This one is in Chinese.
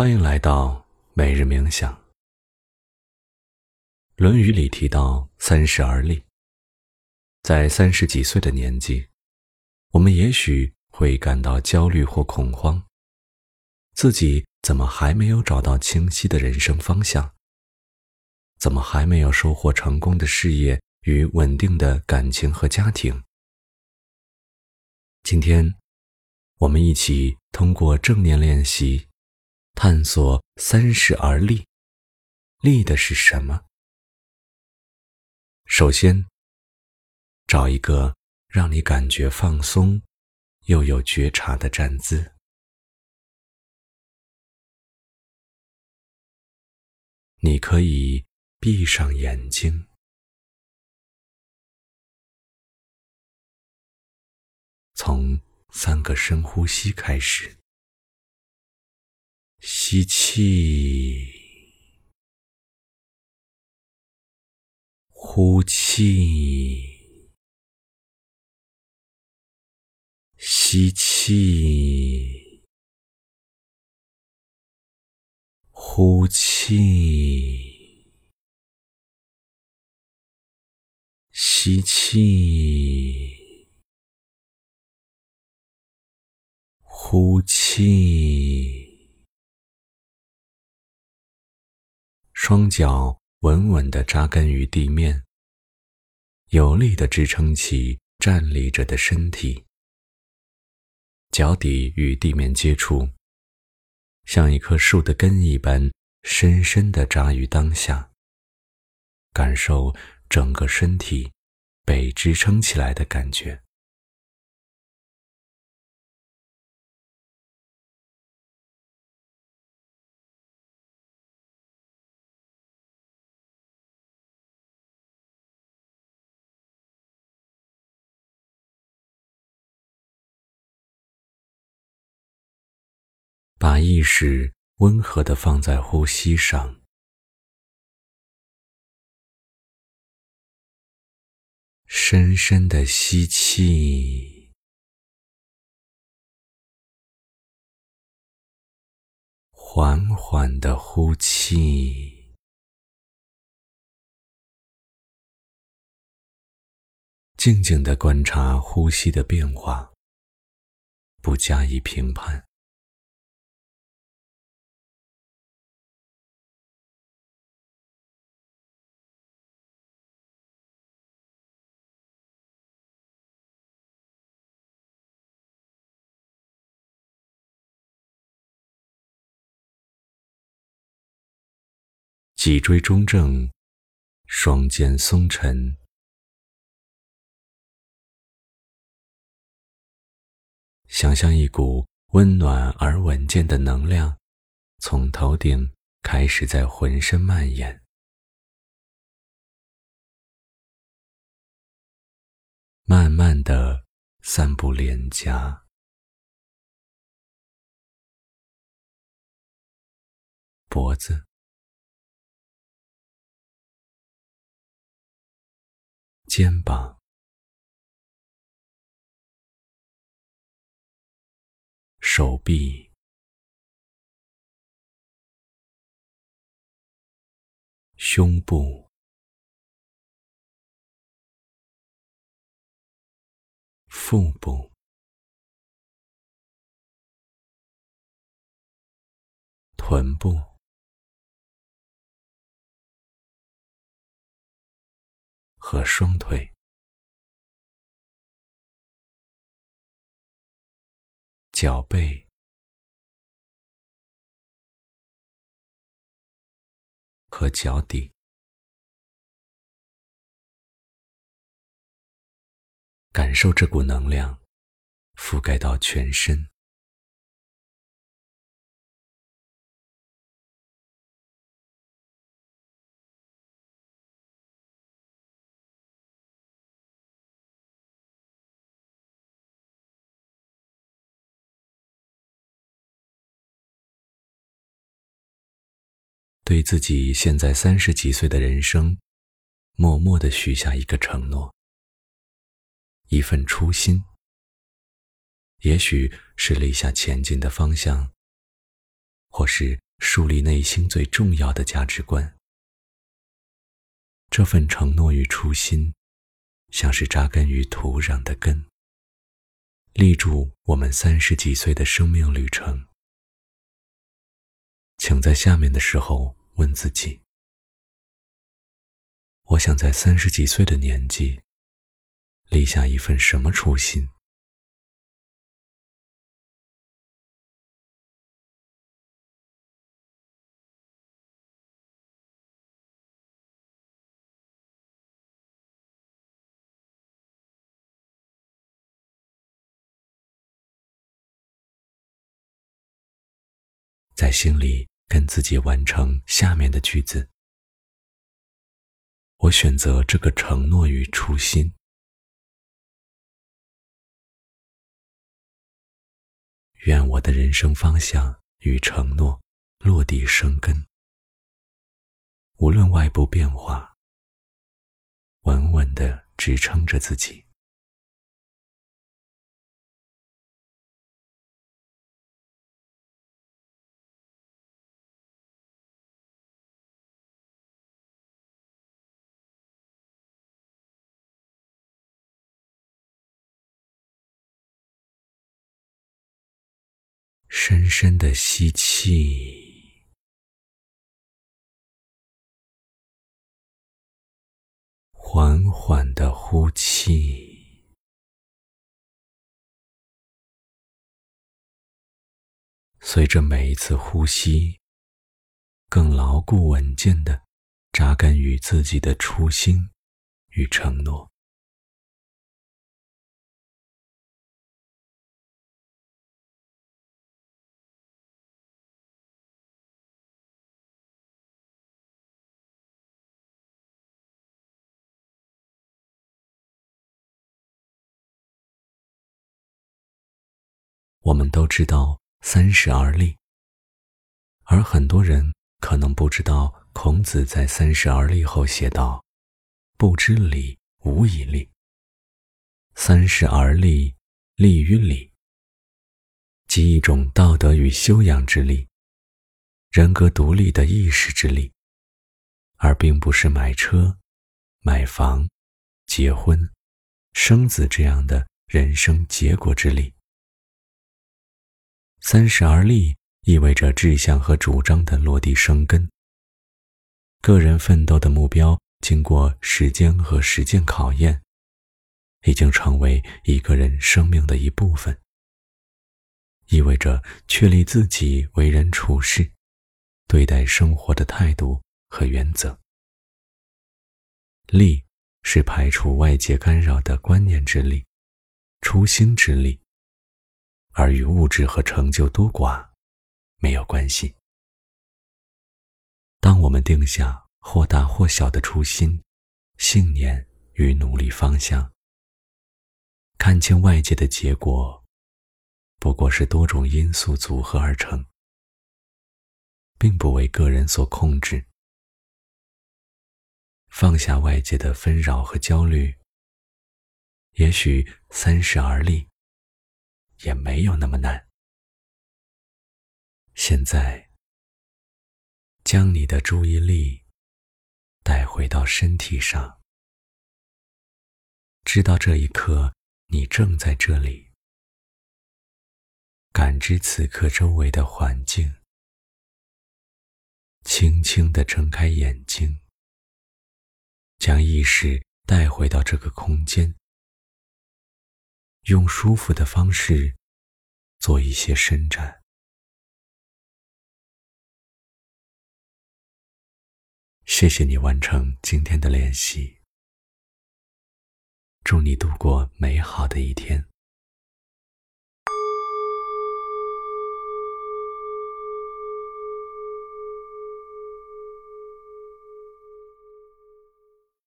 欢迎来到每日冥想。《论语》里提到“三十而立”，在三十几岁的年纪，我们也许会感到焦虑或恐慌，自己怎么还没有找到清晰的人生方向？怎么还没有收获成功的事业与稳定的感情和家庭？今天，我们一起通过正念练习。探索三十而立，立的是什么？首先，找一个让你感觉放松又有觉察的站姿。你可以闭上眼睛，从三个深呼吸开始。吸气，呼气，吸气，呼气，吸气，呼气。双脚稳稳地扎根于地面，有力地支撑起站立着的身体。脚底与地面接触，像一棵树的根一般，深深地扎于当下。感受整个身体被支撑起来的感觉。把意识温和地放在呼吸上，深深的吸气，缓缓的呼气，静静的观察呼吸的变化，不加以评判。脊椎中正，双肩松沉，想象一股温暖而稳健的能量从头顶开始在浑身蔓延，慢慢的散布脸颊、脖子。肩膀、手臂、胸部、腹部、臀部。和双腿、脚背和脚底，感受这股能量覆盖到全身。对自己现在三十几岁的人生，默默的许下一个承诺，一份初心。也许是立下前进的方向，或是树立内心最重要的价值观。这份承诺与初心，像是扎根于土壤的根，立住我们三十几岁的生命旅程。请在下面的时候问自己：我想在三十几岁的年纪，立下一份什么初心？在心里跟自己完成下面的句子。我选择这个承诺与初心，愿我的人生方向与承诺落地生根，无论外部变化，稳稳的支撑着自己。深深的吸气，缓缓的呼气，随着每一次呼吸，更牢固稳健的扎根于自己的初心与承诺。我们都知道三十而立，而很多人可能不知道，孔子在三十而立后写道：“不知礼，无以立。三十而立，立于礼，即一种道德与修养之力，人格独立的意识之力，而并不是买车、买房、结婚、生子这样的人生结果之力。”三十而立意味着志向和主张的落地生根。个人奋斗的目标经过时间和实践考验，已经成为一个人生命的一部分。意味着确立自己为人处事、对待生活的态度和原则。力是排除外界干扰的观念之力、初心之力。而与物质和成就多寡没有关系。当我们定下或大或小的初心、信念与努力方向，看清外界的结果，不过是多种因素组合而成，并不为个人所控制。放下外界的纷扰和焦虑，也许三十而立。也没有那么难。现在，将你的注意力带回到身体上，知道这一刻你正在这里，感知此刻周围的环境，轻轻的睁开眼睛，将意识带回到这个空间。用舒服的方式做一些伸展。谢谢你完成今天的练习，祝你度过美好的一天。